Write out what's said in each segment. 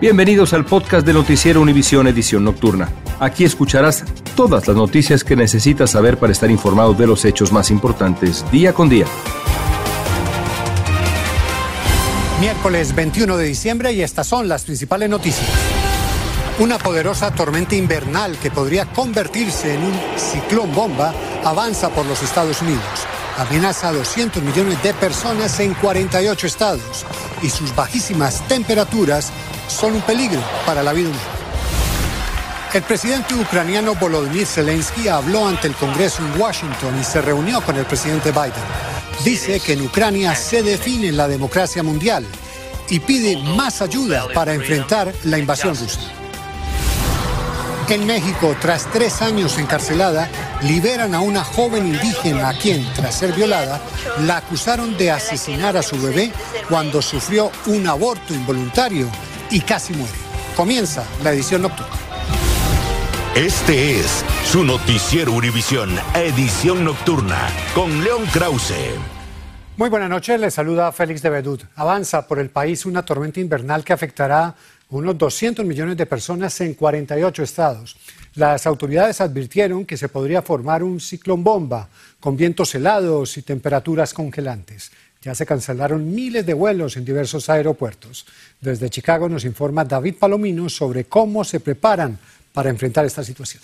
Bienvenidos al podcast de Noticiero Univisión Edición Nocturna. Aquí escucharás todas las noticias que necesitas saber para estar informado de los hechos más importantes día con día. Miércoles 21 de diciembre y estas son las principales noticias. Una poderosa tormenta invernal que podría convertirse en un ciclón bomba avanza por los Estados Unidos. Amenaza a 200 millones de personas en 48 estados y sus bajísimas temperaturas son un peligro para la vida humana. El presidente ucraniano Volodymyr Zelensky habló ante el Congreso en Washington y se reunió con el presidente Biden. Dice que en Ucrania se define la democracia mundial y pide más ayuda para enfrentar la invasión rusa. En México, tras tres años encarcelada, liberan a una joven indígena a quien, tras ser violada, la acusaron de asesinar a su bebé cuando sufrió un aborto involuntario y casi muere. Comienza la edición nocturna. Este es su noticiero Univisión, edición nocturna, con León Krause. Muy buenas noches, les saluda Félix de Bedut. Avanza por el país una tormenta invernal que afectará a unos 200 millones de personas en 48 estados. Las autoridades advirtieron que se podría formar un ciclón bomba con vientos helados y temperaturas congelantes. Ya se cancelaron miles de vuelos en diversos aeropuertos. Desde Chicago nos informa David Palomino sobre cómo se preparan para enfrentar esta situación.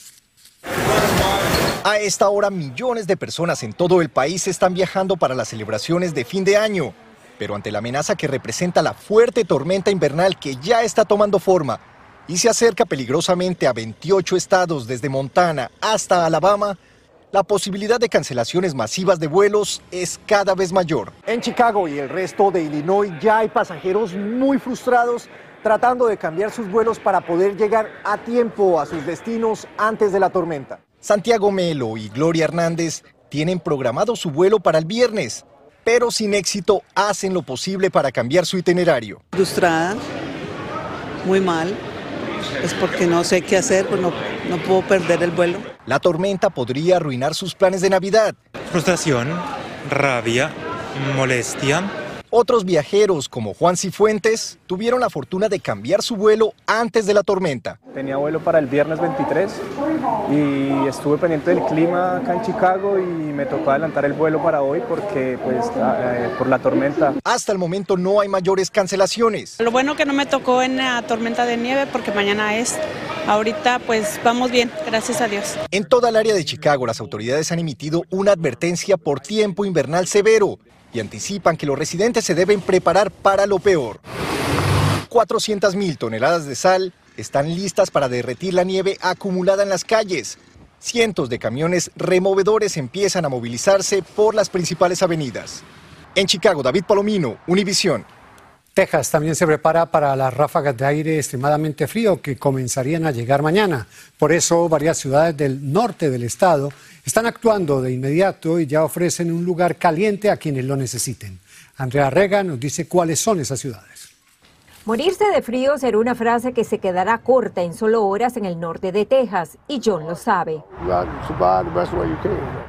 A esta hora millones de personas en todo el país están viajando para las celebraciones de fin de año, pero ante la amenaza que representa la fuerte tormenta invernal que ya está tomando forma y se acerca peligrosamente a 28 estados desde Montana hasta Alabama, la posibilidad de cancelaciones masivas de vuelos es cada vez mayor. En Chicago y el resto de Illinois ya hay pasajeros muy frustrados tratando de cambiar sus vuelos para poder llegar a tiempo a sus destinos antes de la tormenta. Santiago Melo y Gloria Hernández tienen programado su vuelo para el viernes, pero sin éxito hacen lo posible para cambiar su itinerario. Frustrada, muy mal, es porque no sé qué hacer, pues no, no puedo perder el vuelo. La tormenta podría arruinar sus planes de Navidad. Frustración, rabia, molestia. Otros viajeros, como Juan Cifuentes, tuvieron la fortuna de cambiar su vuelo antes de la tormenta. Tenía vuelo para el viernes 23 y estuve pendiente del clima acá en Chicago y me tocó adelantar el vuelo para hoy porque, pues, eh, por la tormenta. Hasta el momento no hay mayores cancelaciones. Lo bueno que no me tocó en la tormenta de nieve porque mañana es. Ahorita pues vamos bien, gracias a Dios. En toda el área de Chicago las autoridades han emitido una advertencia por tiempo invernal severo y anticipan que los residentes se deben preparar para lo peor. 400.000 toneladas de sal están listas para derretir la nieve acumulada en las calles. Cientos de camiones removedores empiezan a movilizarse por las principales avenidas. En Chicago, David Palomino, Univisión. Texas también se prepara para las ráfagas de aire extremadamente frío que comenzarían a llegar mañana. Por eso varias ciudades del norte del estado están actuando de inmediato y ya ofrecen un lugar caliente a quienes lo necesiten. Andrea Rega nos dice cuáles son esas ciudades. Morirse de frío será una frase que se quedará corta en solo horas en el norte de Texas, y John lo sabe.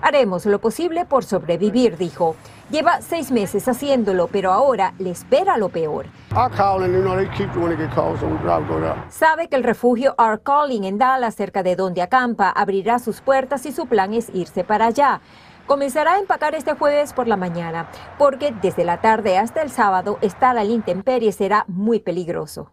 Haremos lo posible por sobrevivir, dijo. Lleva seis meses haciéndolo, pero ahora le espera lo peor. Sabe que el refugio Our Calling en Dallas, cerca de donde acampa, abrirá sus puertas y su plan es irse para allá. Comenzará a empacar este jueves por la mañana, porque desde la tarde hasta el sábado estar a la intemperie será muy peligroso.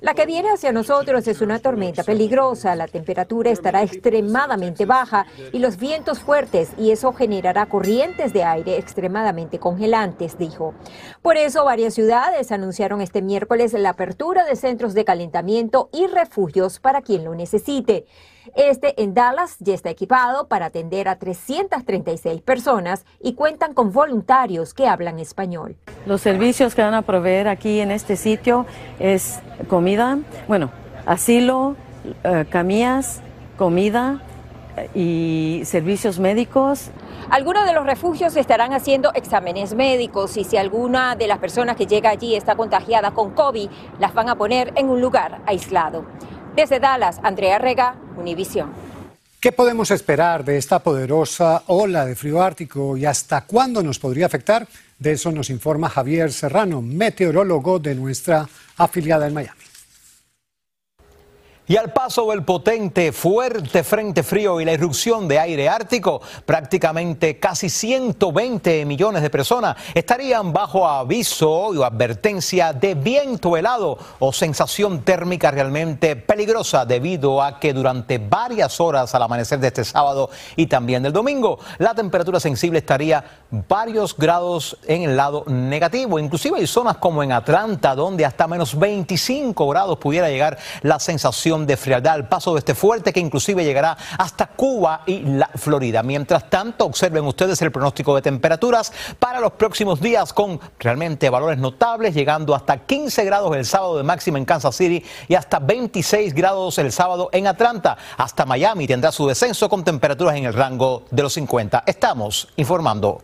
La que viene hacia nosotros es una tormenta peligrosa, la temperatura estará extremadamente baja y los vientos fuertes y eso generará corrientes de aire extremadamente congelantes, dijo. Por eso varias ciudades anunciaron este miércoles la apertura de centros de calentamiento y refugios para quien lo necesite. Este en Dallas ya está equipado para atender a 336 personas y cuentan con voluntarios que hablan español. Los servicios que van a proveer aquí en este sitio es comida, bueno, asilo, eh, camillas, comida eh, y servicios médicos. Algunos de los refugios estarán haciendo exámenes médicos y si alguna de las personas que llega allí está contagiada con COVID, las van a poner en un lugar aislado. Desde Dallas, Andrea Rega, Univisión. ¿Qué podemos esperar de esta poderosa ola de frío ártico y hasta cuándo nos podría afectar? De eso nos informa Javier Serrano, meteorólogo de nuestra afiliada en Miami. Y al paso del potente, fuerte frente frío y la irrupción de aire ártico, prácticamente casi 120 millones de personas estarían bajo aviso o advertencia de viento helado o sensación térmica realmente peligrosa debido a que durante varias horas al amanecer de este sábado y también del domingo, la temperatura sensible estaría varios grados en el lado negativo. Inclusive hay zonas como en Atlanta donde hasta menos 25 grados pudiera llegar la sensación de frialdad al paso de este fuerte que inclusive llegará hasta Cuba y la Florida. Mientras tanto, observen ustedes el pronóstico de temperaturas para los próximos días con realmente valores notables, llegando hasta 15 grados el sábado de máxima en Kansas City y hasta 26 grados el sábado en Atlanta. Hasta Miami tendrá su descenso con temperaturas en el rango de los 50. Estamos informando.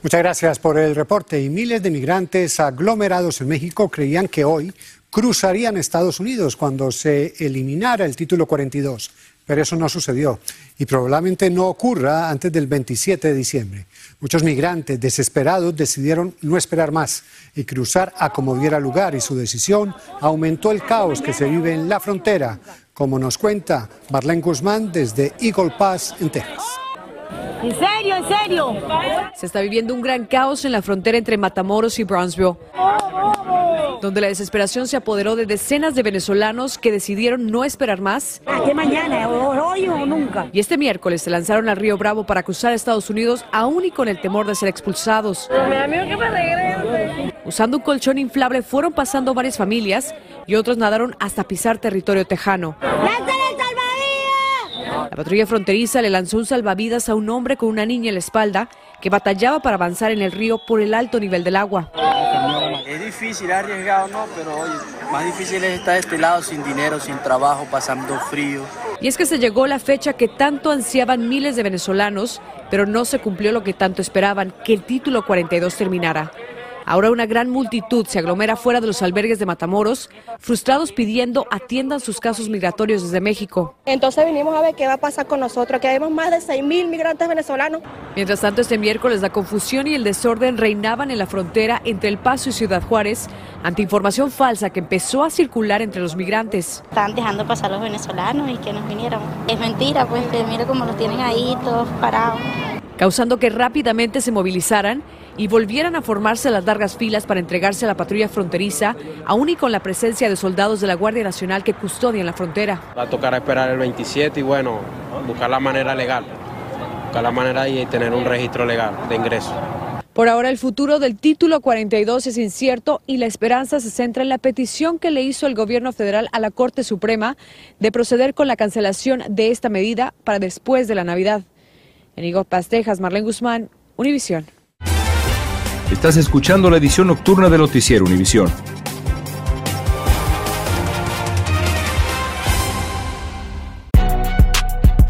Muchas gracias por el reporte. Y miles de migrantes aglomerados en México creían que hoy cruzarían Estados Unidos cuando se eliminara el título 42, pero eso no sucedió y probablemente no ocurra antes del 27 de diciembre. Muchos migrantes desesperados decidieron no esperar más y cruzar a como diera lugar y su decisión aumentó el caos que se vive en la frontera, como nos cuenta Marlene Guzmán desde Eagle Pass en Texas. ¿En serio? ¿En serio? Se está viviendo un gran caos en la frontera entre Matamoros y Brownsville donde la desesperación se apoderó de decenas de venezolanos que decidieron no esperar más. ¿Qué mañana? ¿Hoy o nunca? Y este miércoles se lanzaron al Río Bravo para cruzar a Estados Unidos, aún y con el temor de ser expulsados. Usando un colchón inflable fueron pasando varias familias y otros nadaron hasta pisar territorio tejano. La patrulla fronteriza le lanzó un salvavidas a un hombre con una niña en la espalda que batallaba para avanzar en el río por el alto nivel del agua. Es difícil, arriesgado, ¿no? Pero oye, más difícil es estar de este lado sin dinero, sin trabajo, pasando frío. Y es que se llegó la fecha que tanto ansiaban miles de venezolanos, pero no se cumplió lo que tanto esperaban, que el título 42 terminara. Ahora una gran multitud se aglomera fuera de los albergues de Matamoros, frustrados pidiendo atiendan sus casos migratorios desde México. Entonces vinimos a ver qué va a pasar con nosotros, que vemos más de 6 mil migrantes venezolanos. Mientras tanto, este miércoles la confusión y el desorden reinaban en la frontera entre El Paso y Ciudad Juárez ante información falsa que empezó a circular entre los migrantes. Están dejando pasar los venezolanos y que nos viniéramos. Es mentira, pues que mira cómo los tienen ahí todos parados. Causando que rápidamente se movilizaran y volvieran a formarse las largas filas para entregarse a la patrulla fronteriza, aún y con la presencia de soldados de la Guardia Nacional que custodian la frontera. Va a tocar esperar el 27 y bueno, buscar la manera legal, buscar la manera y tener un registro legal de ingreso. Por ahora el futuro del título 42 es incierto y la esperanza se centra en la petición que le hizo el gobierno federal a la Corte Suprema de proceder con la cancelación de esta medida para después de la Navidad. En Igor Pastejas, Marlene Guzmán, Univisión. Estás escuchando la edición nocturna de Noticiero Univisión.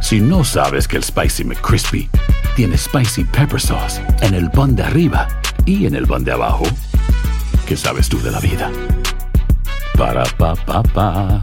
Si no sabes que el Spicy McCrispy tiene Spicy Pepper Sauce en el pan de arriba y en el pan de abajo, ¿qué sabes tú de la vida? Para, pa, pa, pa.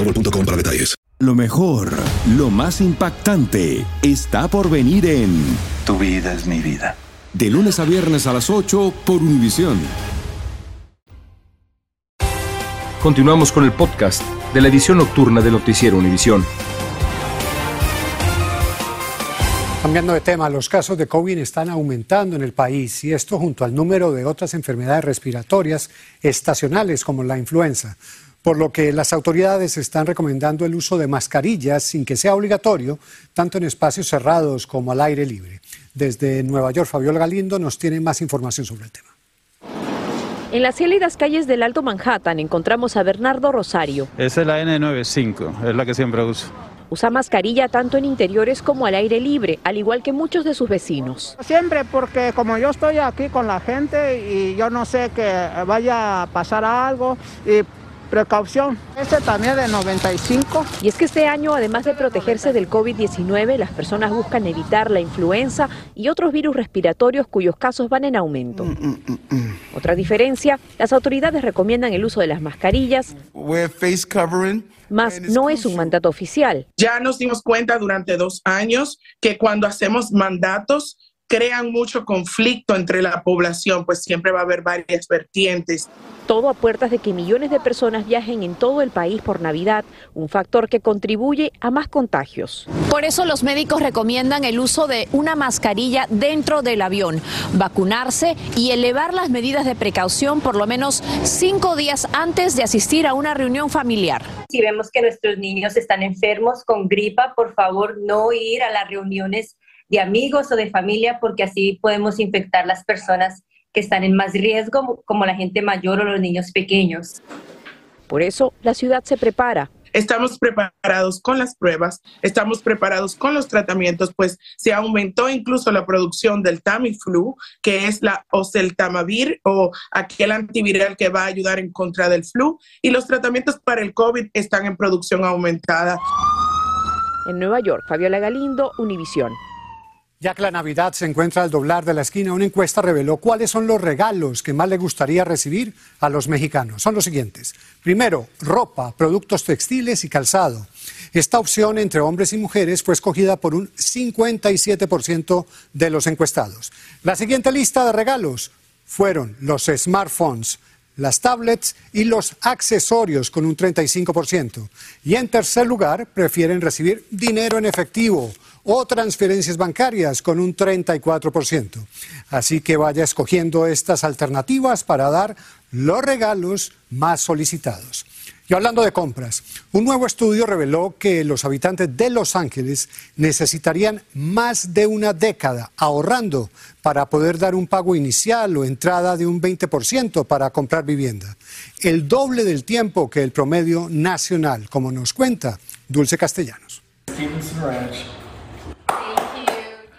para detalles. Lo mejor, lo más impactante, está por venir en Tu vida es mi vida. De lunes a viernes a las 8 por Univisión. Continuamos con el podcast de la edición nocturna de Noticiero Univisión. Cambiando de tema, los casos de COVID están aumentando en el país y esto junto al número de otras enfermedades respiratorias estacionales como la influenza por lo que las autoridades están recomendando el uso de mascarillas sin que sea obligatorio, tanto en espacios cerrados como al aire libre. Desde Nueva York, Fabiola Galindo nos tiene más información sobre el tema. En las gélidas calles del Alto Manhattan encontramos a Bernardo Rosario. Esa es la N95, es la que siempre uso. Usa mascarilla tanto en interiores como al aire libre, al igual que muchos de sus vecinos. Siempre porque como yo estoy aquí con la gente y yo no sé que vaya a pasar algo y precaución. Este también de 95. Y es que este año, además de protegerse del COVID-19, las personas buscan evitar la influenza y otros virus respiratorios cuyos casos van en aumento. Mm, mm, mm, Otra diferencia, las autoridades recomiendan el uso de las mascarillas. Más no es un mandato oficial. Ya nos dimos cuenta durante dos años que cuando hacemos mandatos, crean mucho conflicto entre la población, pues siempre va a haber varias vertientes. Todo a puertas de que millones de personas viajen en todo el país por Navidad, un factor que contribuye a más contagios. Por eso los médicos recomiendan el uso de una mascarilla dentro del avión, vacunarse y elevar las medidas de precaución por lo menos cinco días antes de asistir a una reunión familiar. Si vemos que nuestros niños están enfermos con gripa, por favor no ir a las reuniones de amigos o de familia, porque así podemos infectar las personas que están en más riesgo, como la gente mayor o los niños pequeños. Por eso, la ciudad se prepara. Estamos preparados con las pruebas, estamos preparados con los tratamientos, pues se aumentó incluso la producción del Tamiflu, que es la oseltamivir o aquel antiviral que va a ayudar en contra del flu, y los tratamientos para el COVID están en producción aumentada. En Nueva York, Fabiola Galindo, Univisión. Ya que la Navidad se encuentra al doblar de la esquina, una encuesta reveló cuáles son los regalos que más le gustaría recibir a los mexicanos. Son los siguientes. Primero, ropa, productos textiles y calzado. Esta opción entre hombres y mujeres fue escogida por un 57% de los encuestados. La siguiente lista de regalos fueron los smartphones, las tablets y los accesorios con un 35%. Y en tercer lugar, prefieren recibir dinero en efectivo o transferencias bancarias con un 34%. Así que vaya escogiendo estas alternativas para dar los regalos más solicitados. Y hablando de compras, un nuevo estudio reveló que los habitantes de Los Ángeles necesitarían más de una década ahorrando para poder dar un pago inicial o entrada de un 20% para comprar vivienda. El doble del tiempo que el promedio nacional, como nos cuenta Dulce Castellanos.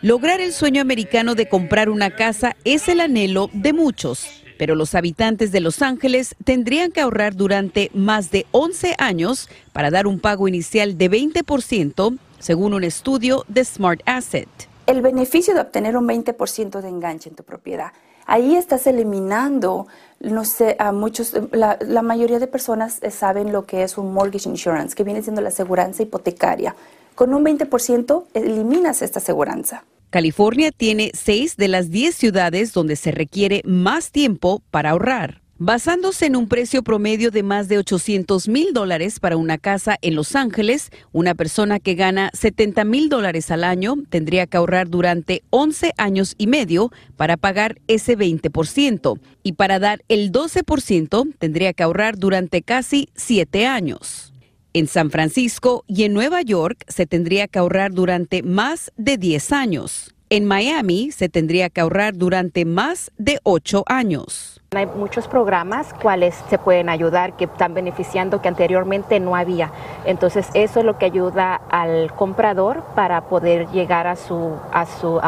Lograr el sueño americano de comprar una casa es el anhelo de muchos, pero los habitantes de Los Ángeles tendrían que ahorrar durante más de 11 años para dar un pago inicial de 20%, según un estudio de Smart Asset. El beneficio de obtener un 20% de enganche en tu propiedad, ahí estás eliminando, no sé, a muchos, la, mayoría de personas saben lo que es un mortgage insurance, que viene siendo la aseguranza hipotecaria con un 20% eliminas esta aseguranza. California tiene seis de las 10 ciudades donde se requiere más tiempo para ahorrar. Basándose en un precio promedio de más de 800 mil dólares para una casa en Los Ángeles, una persona que gana 70 mil dólares al año tendría que ahorrar durante 11 años y medio para pagar ese 20%. Y para dar el 12% tendría que ahorrar durante casi 7 años. En San Francisco y en Nueva York se tendría que ahorrar durante más de 10 años. En Miami se tendría que ahorrar durante más de ocho años. Hay muchos programas cuales se pueden ayudar que están beneficiando que anteriormente no había. Entonces eso es lo que ayuda al comprador para poder llegar a su a su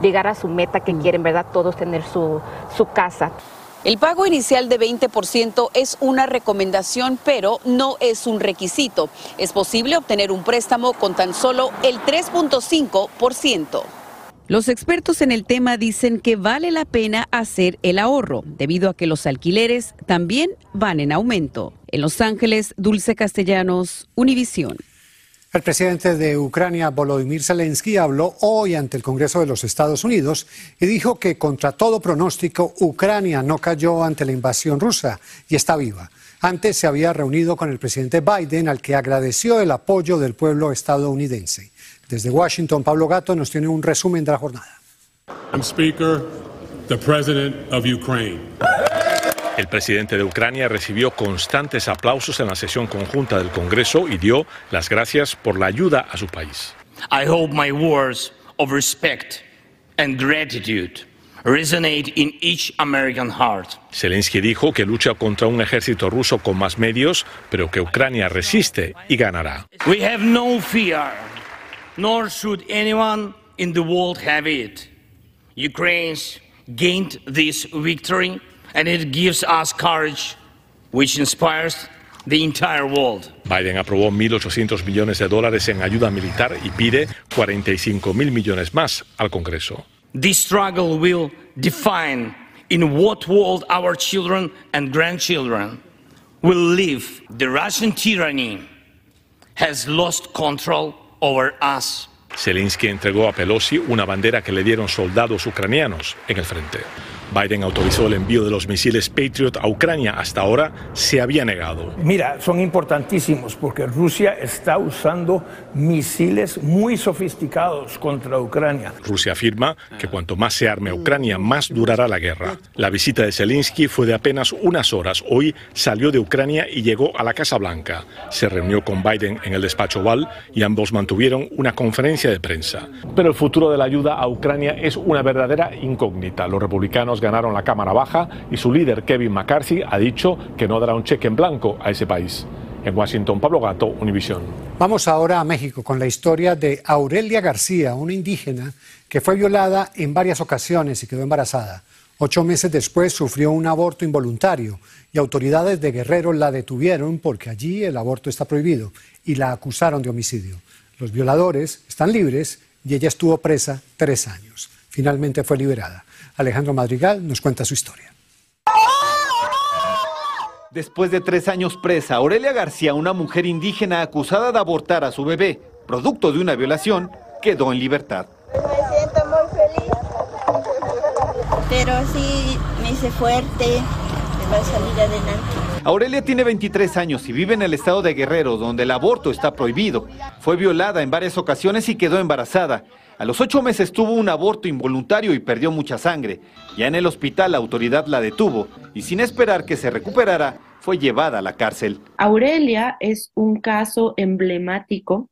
llegar a su meta que quieren, ¿verdad? Todos tener su, su casa. El pago inicial de 20% es una recomendación, pero no es un requisito. Es posible obtener un préstamo con tan solo el 3.5%. Los expertos en el tema dicen que vale la pena hacer el ahorro, debido a que los alquileres también van en aumento. En Los Ángeles, Dulce Castellanos, Univisión. El presidente de Ucrania, Volodymyr Zelensky, habló hoy ante el Congreso de los Estados Unidos y dijo que contra todo pronóstico, Ucrania no cayó ante la invasión rusa y está viva. Antes se había reunido con el presidente Biden, al que agradeció el apoyo del pueblo estadounidense. Desde Washington, Pablo Gato nos tiene un resumen de la jornada. El presidente de Ucrania recibió constantes aplausos en la sesión conjunta del Congreso y dio las gracias por la ayuda a su país. I hope my words of respect and gratitude resonate in each American heart. Zelensky dijo que lucha contra un ejército ruso con más medios, pero que Ucrania resiste y ganará. We have no fear, nor should anyone in the world have it. Ukraine's gained this victory and it gives us courage, which inspires the entire world. Biden aprobó 1.800 millones de dólares en ayuda militar y pide 45 mil millones más al Congreso. This struggle will define in what world our children and grandchildren will live. The Russian tyranny has lost control over us. Zelensky entregó a Pelosi una bandera que le dieron soldados ucranianos en el frente. Biden autorizó el envío de los misiles Patriot a Ucrania. Hasta ahora se había negado. Mira, son importantísimos porque Rusia está usando misiles muy sofisticados contra Ucrania. Rusia afirma que cuanto más se arme a Ucrania, más durará la guerra. La visita de Zelensky fue de apenas unas horas. Hoy salió de Ucrania y llegó a la Casa Blanca. Se reunió con Biden en el despacho Oval y ambos mantuvieron una conferencia de prensa. Pero el futuro de la ayuda a Ucrania es una verdadera incógnita. Los republicanos ganaron la Cámara Baja y su líder Kevin McCarthy ha dicho que no dará un cheque en blanco a ese país. En Washington, Pablo Gato, Univisión. Vamos ahora a México con la historia de Aurelia García, una indígena que fue violada en varias ocasiones y quedó embarazada. Ocho meses después sufrió un aborto involuntario y autoridades de Guerrero la detuvieron porque allí el aborto está prohibido y la acusaron de homicidio. Los violadores están libres y ella estuvo presa tres años. Finalmente fue liberada. Alejandro Madrigal nos cuenta su historia. Después de tres años presa, Aurelia García, una mujer indígena acusada de abortar a su bebé, producto de una violación, quedó en libertad. Me siento muy feliz, pero sí me hice fuerte, me va a salir adelante. Aurelia tiene 23 años y vive en el estado de Guerrero, donde el aborto está prohibido. Fue violada en varias ocasiones y quedó embarazada. A los ocho meses tuvo un aborto involuntario y perdió mucha sangre. Ya en el hospital la autoridad la detuvo y sin esperar que se recuperara, fue llevada a la cárcel. Aurelia es un caso emblemático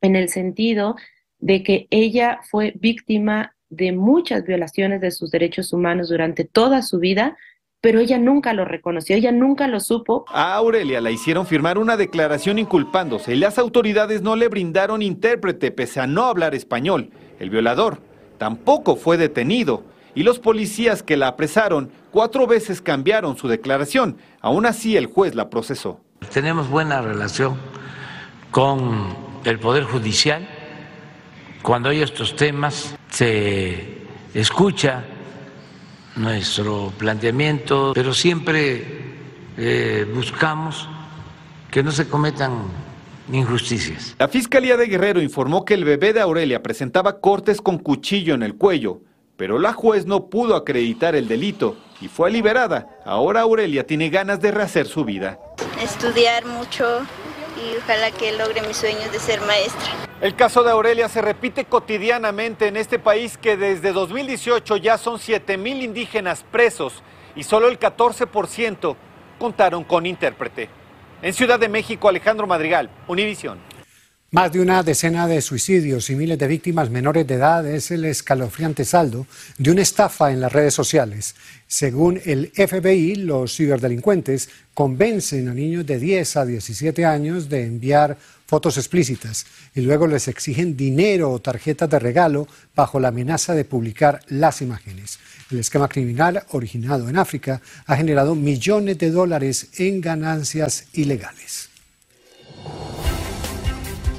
en el sentido de que ella fue víctima de muchas violaciones de sus derechos humanos durante toda su vida pero ella nunca lo reconoció, ella nunca lo supo. A Aurelia la hicieron firmar una declaración inculpándose y las autoridades no le brindaron intérprete pese a no hablar español. El violador tampoco fue detenido y los policías que la apresaron cuatro veces cambiaron su declaración. Aún así el juez la procesó. Tenemos buena relación con el Poder Judicial. Cuando hay estos temas se escucha nuestro planteamiento, pero siempre eh, buscamos que no se cometan injusticias. La Fiscalía de Guerrero informó que el bebé de Aurelia presentaba cortes con cuchillo en el cuello, pero la juez no pudo acreditar el delito y fue liberada. Ahora Aurelia tiene ganas de rehacer su vida. Estudiar mucho y ojalá que logre mis sueños de ser maestra. El caso de Aurelia se repite cotidianamente en este país que desde 2018 ya son 7 mil indígenas presos y solo el 14% contaron con intérprete. En Ciudad de México, Alejandro Madrigal, Univisión. Más de una decena de suicidios y miles de víctimas menores de edad es el escalofriante saldo de una estafa en las redes sociales. Según el FBI, los ciberdelincuentes convencen a niños de 10 a 17 años de enviar fotos explícitas y luego les exigen dinero o tarjetas de regalo bajo la amenaza de publicar las imágenes. El esquema criminal originado en África ha generado millones de dólares en ganancias ilegales.